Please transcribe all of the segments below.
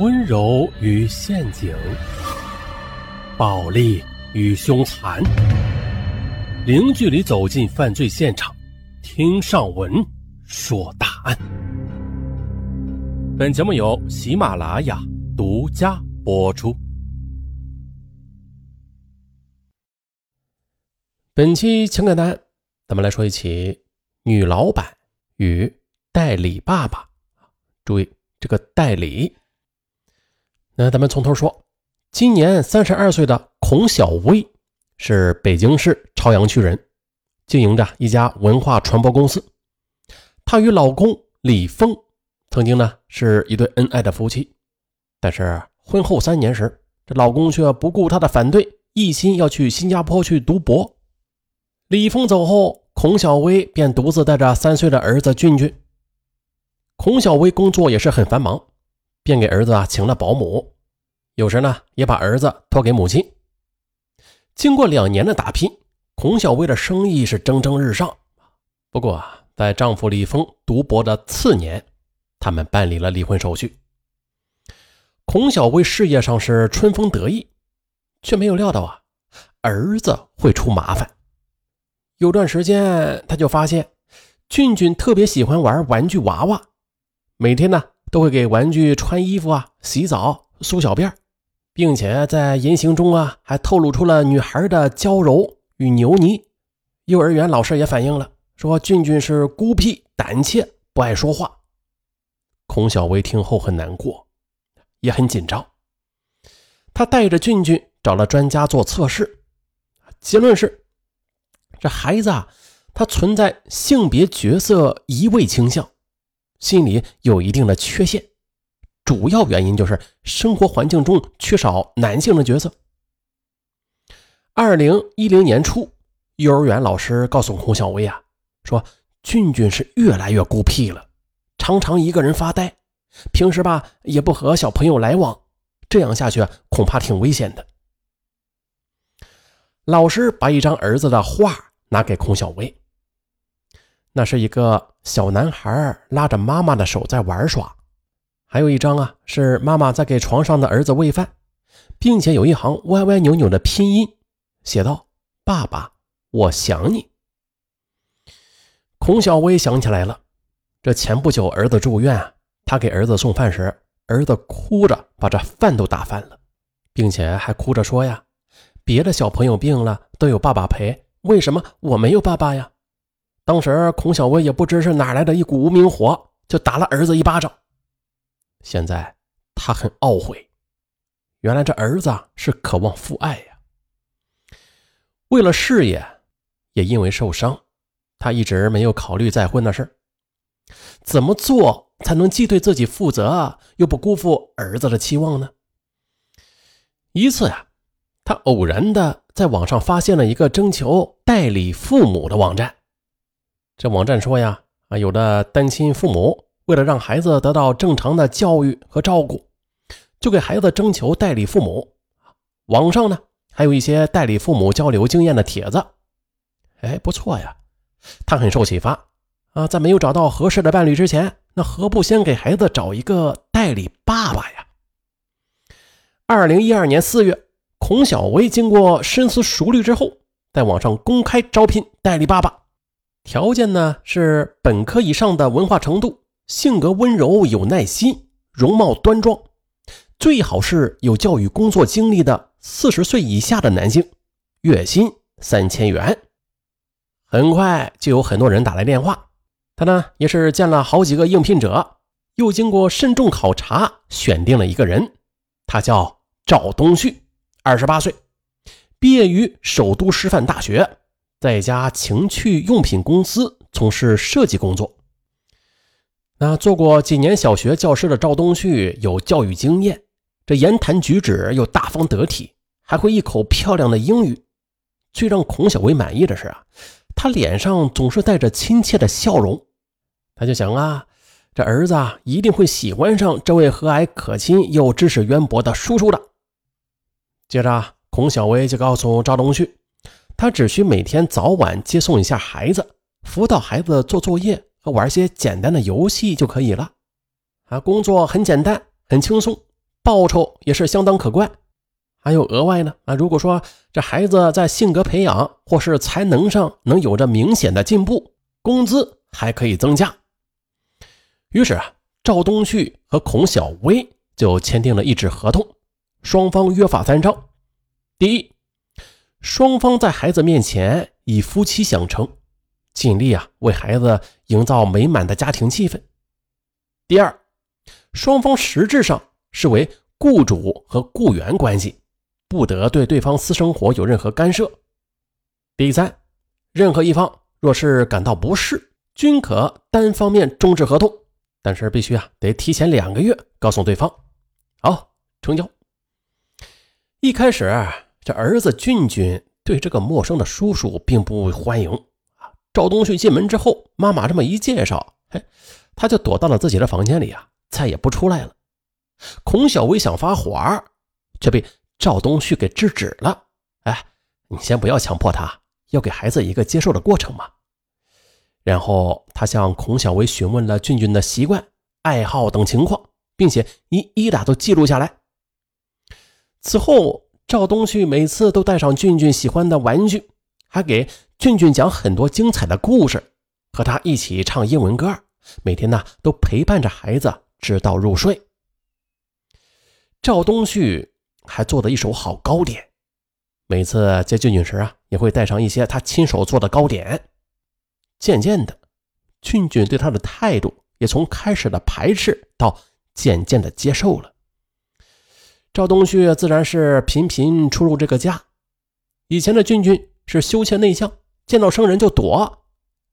温柔与陷阱，暴力与凶残，零距离走进犯罪现场，听上文说大案。本节目由喜马拉雅独家播出。本期情感单，咱们来说一起女老板与代理爸爸。注意这个代理。那咱们从头说，今年三十二岁的孔小薇是北京市朝阳区人，经营着一家文化传播公司。她与老公李峰曾经呢是一对恩爱的夫妻，但是婚后三年时，这老公却不顾她的反对，一心要去新加坡去读博。李峰走后，孔小薇便独自带着三岁的儿子俊俊。孔小薇工作也是很繁忙，便给儿子啊请了保姆，有时呢也把儿子托给母亲。经过两年的打拼，孔小薇的生意是蒸蒸日上。不过啊，在丈夫李峰读博的次年，他们办理了离婚手续。孔小薇事业上是春风得意，却没有料到啊，儿子会出麻烦。有段时间，他就发现俊俊特别喜欢玩玩具娃娃，每天呢都会给玩具穿衣服啊、洗澡、梳小辫，并且在言行中啊还透露出了女孩的娇柔与牛腻。幼儿园老师也反映了，说俊俊是孤僻、胆怯、不爱说话。孔小薇听后很难过，也很紧张。她带着俊俊找了专家做测试，结论是。这孩子啊，他存在性别角色移位倾向，心理有一定的缺陷，主要原因就是生活环境中缺少男性的角色。二零一零年初，幼儿园老师告诉孔小薇啊，说俊俊是越来越孤僻了，常常一个人发呆，平时吧也不和小朋友来往，这样下去恐怕挺危险的。老师把一张儿子的画。拿给孔小薇，那是一个小男孩拉着妈妈的手在玩耍，还有一张啊，是妈妈在给床上的儿子喂饭，并且有一行歪歪扭扭的拼音，写道：“爸爸，我想你。”孔小薇想起来了，这前不久儿子住院，他给儿子送饭时，儿子哭着把这饭都打翻了，并且还哭着说呀：“别的小朋友病了都有爸爸陪。”为什么我没有爸爸呀？当时孔小薇也不知是哪来的一股无名火，就打了儿子一巴掌。现在他很懊悔，原来这儿子是渴望父爱呀。为了事业，也因为受伤，他一直没有考虑再婚的事怎么做才能既对自己负责，又不辜负儿子的期望呢？一次呀。他偶然的在网上发现了一个征求代理父母的网站。这网站说呀，啊，有的单亲父母为了让孩子得到正常的教育和照顾，就给孩子征求代理父母。网上呢还有一些代理父母交流经验的帖子。哎，不错呀，他很受启发啊，在没有找到合适的伴侣之前，那何不先给孩子找一个代理爸爸呀？二零一二年四月。孔小薇经过深思熟虑之后，在网上公开招聘代理爸爸，条件呢是本科以上的文化程度，性格温柔有耐心，容貌端庄，最好是有教育工作经历的四十岁以下的男性，月薪三千元。很快就有很多人打来电话，他呢也是见了好几个应聘者，又经过慎重考察，选定了一个人，他叫赵东旭。二十八岁，毕业于首都师范大学，在一家情趣用品公司从事设计工作。那做过几年小学教师的赵东旭有教育经验，这言谈举止又大方得体，还会一口漂亮的英语。最让孔小薇满意的是啊，他脸上总是带着亲切的笑容。他就想啊，这儿子啊一定会喜欢上这位和蔼可亲又知识渊博的叔叔的。接着，孔小薇就告诉赵东旭，他只需每天早晚接送一下孩子，辅导孩子做作业和玩些简单的游戏就可以了。啊，工作很简单，很轻松，报酬也是相当可观。还有额外呢啊，如果说这孩子在性格培养或是才能上能有着明显的进步，工资还可以增加。于是啊，赵东旭和孔小薇就签订了一纸合同，双方约法三章：第一，双方在孩子面前以夫妻相称，尽力啊为孩子营造美满的家庭气氛；第二，双方实质上是为雇主和雇员关系。不得对对方私生活有任何干涉。第三，任何一方若是感到不适，均可单方面终止合同，但是必须啊得提前两个月告诉对方。好，成交。一开始，这儿子俊俊对这个陌生的叔叔并不欢迎啊。赵东旭进门之后，妈妈这么一介绍，嘿，他就躲到了自己的房间里啊，再也不出来了。孔小薇想发火，却被。赵东旭给制止了。哎，你先不要强迫他，要给孩子一个接受的过程嘛。然后他向孔小薇询问了俊俊的习惯、爱好等情况，并且一一的都记录下来。此后，赵东旭每次都带上俊俊喜欢的玩具，还给俊俊讲很多精彩的故事，和他一起唱英文歌，每天呢都陪伴着孩子直到入睡。赵东旭。还做的一手好糕点，每次接俊俊时啊，也会带上一些他亲手做的糕点。渐渐的，俊俊对他的态度也从开始的排斥到渐渐的接受了。赵东旭自然是频频出入这个家。以前的俊俊是羞怯内向，见到生人就躲，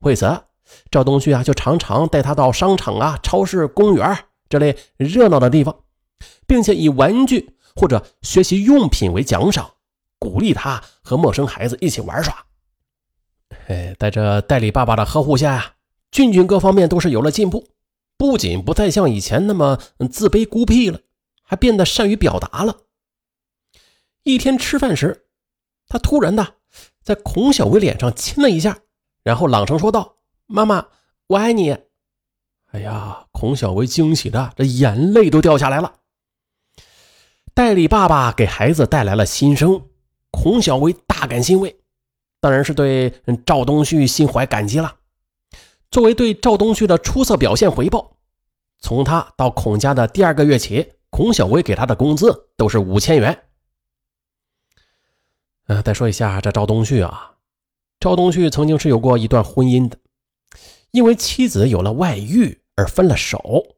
为此，赵东旭啊就常常带他到商场啊、超市、公园这类热闹的地方，并且以玩具。或者学习用品为奖赏，鼓励他和陌生孩子一起玩耍。哎，在这代理爸爸的呵护下呀，俊俊各方面都是有了进步，不仅不再像以前那么自卑孤僻了，还变得善于表达了。一天吃饭时，他突然的在孔小薇脸上亲了一下，然后朗声说道：“妈妈，我爱你。”哎呀，孔小薇惊喜的这眼泪都掉下来了。代理爸爸给孩子带来了新生，孔小薇大感欣慰，当然是对赵东旭心怀感激了。作为对赵东旭的出色表现回报，从他到孔家的第二个月起，孔小薇给他的工资都是五千元。呃，再说一下这赵东旭啊，赵东旭曾经是有过一段婚姻的，因为妻子有了外遇而分了手，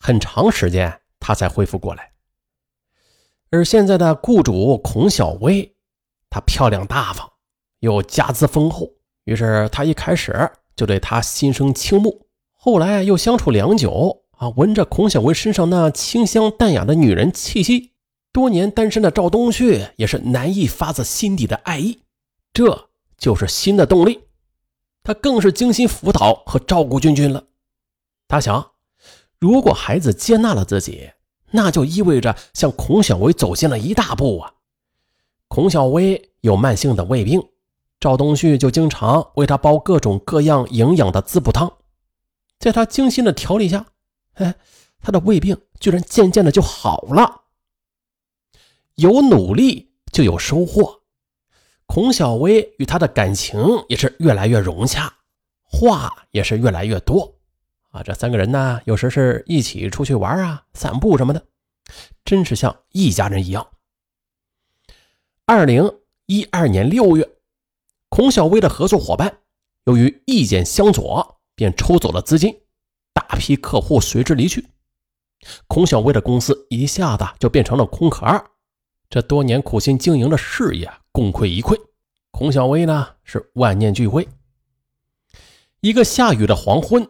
很长时间他才恢复过来。而现在的雇主孔小薇，她漂亮大方，又家资丰厚，于是他一开始就对她心生倾慕。后来又相处良久闻着孔小薇身上那清香淡雅的女人气息，多年单身的赵东旭也是难以发自心底的爱意。这就是新的动力，他更是精心辅导和照顾君君了。他想，如果孩子接纳了自己。那就意味着向孔小薇走近了一大步啊！孔小薇有慢性的胃病，赵东旭就经常为她煲各种各样营养的滋补汤。在他精心的调理下，哎，他的胃病居然渐渐的就好了。有努力就有收获，孔小薇与他的感情也是越来越融洽，话也是越来越多。啊，这三个人呢，有时是一起出去玩啊、散步什么的，真是像一家人一样。二零一二年六月，孔小薇的合作伙伴由于意见相左，便抽走了资金，大批客户随之离去，孔小薇的公司一下子就变成了空壳儿，这多年苦心经营的事业功亏一篑，孔小薇呢是万念俱灰。一个下雨的黄昏。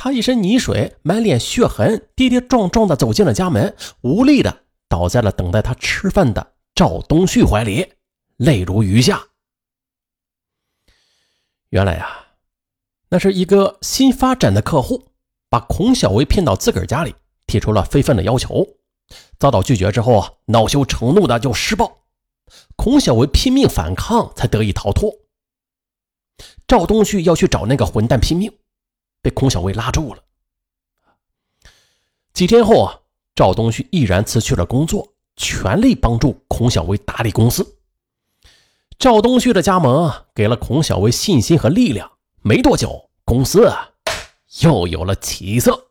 他一身泥水，满脸血痕，跌跌撞撞地走进了家门，无力地倒在了等待他吃饭的赵东旭怀里，泪如雨下。原来呀，那是一个新发展的客户，把孔小薇骗到自个儿家里，提出了非分的要求，遭到拒绝之后啊，恼羞成怒的就施暴，孔小薇拼命反抗，才得以逃脱。赵东旭要去找那个混蛋拼命。被孔小薇拉住了。几天后啊，赵东旭毅然辞去了工作，全力帮助孔小薇打理公司。赵东旭的加盟给了孔小薇信心和力量，没多久，公司啊又有了起色。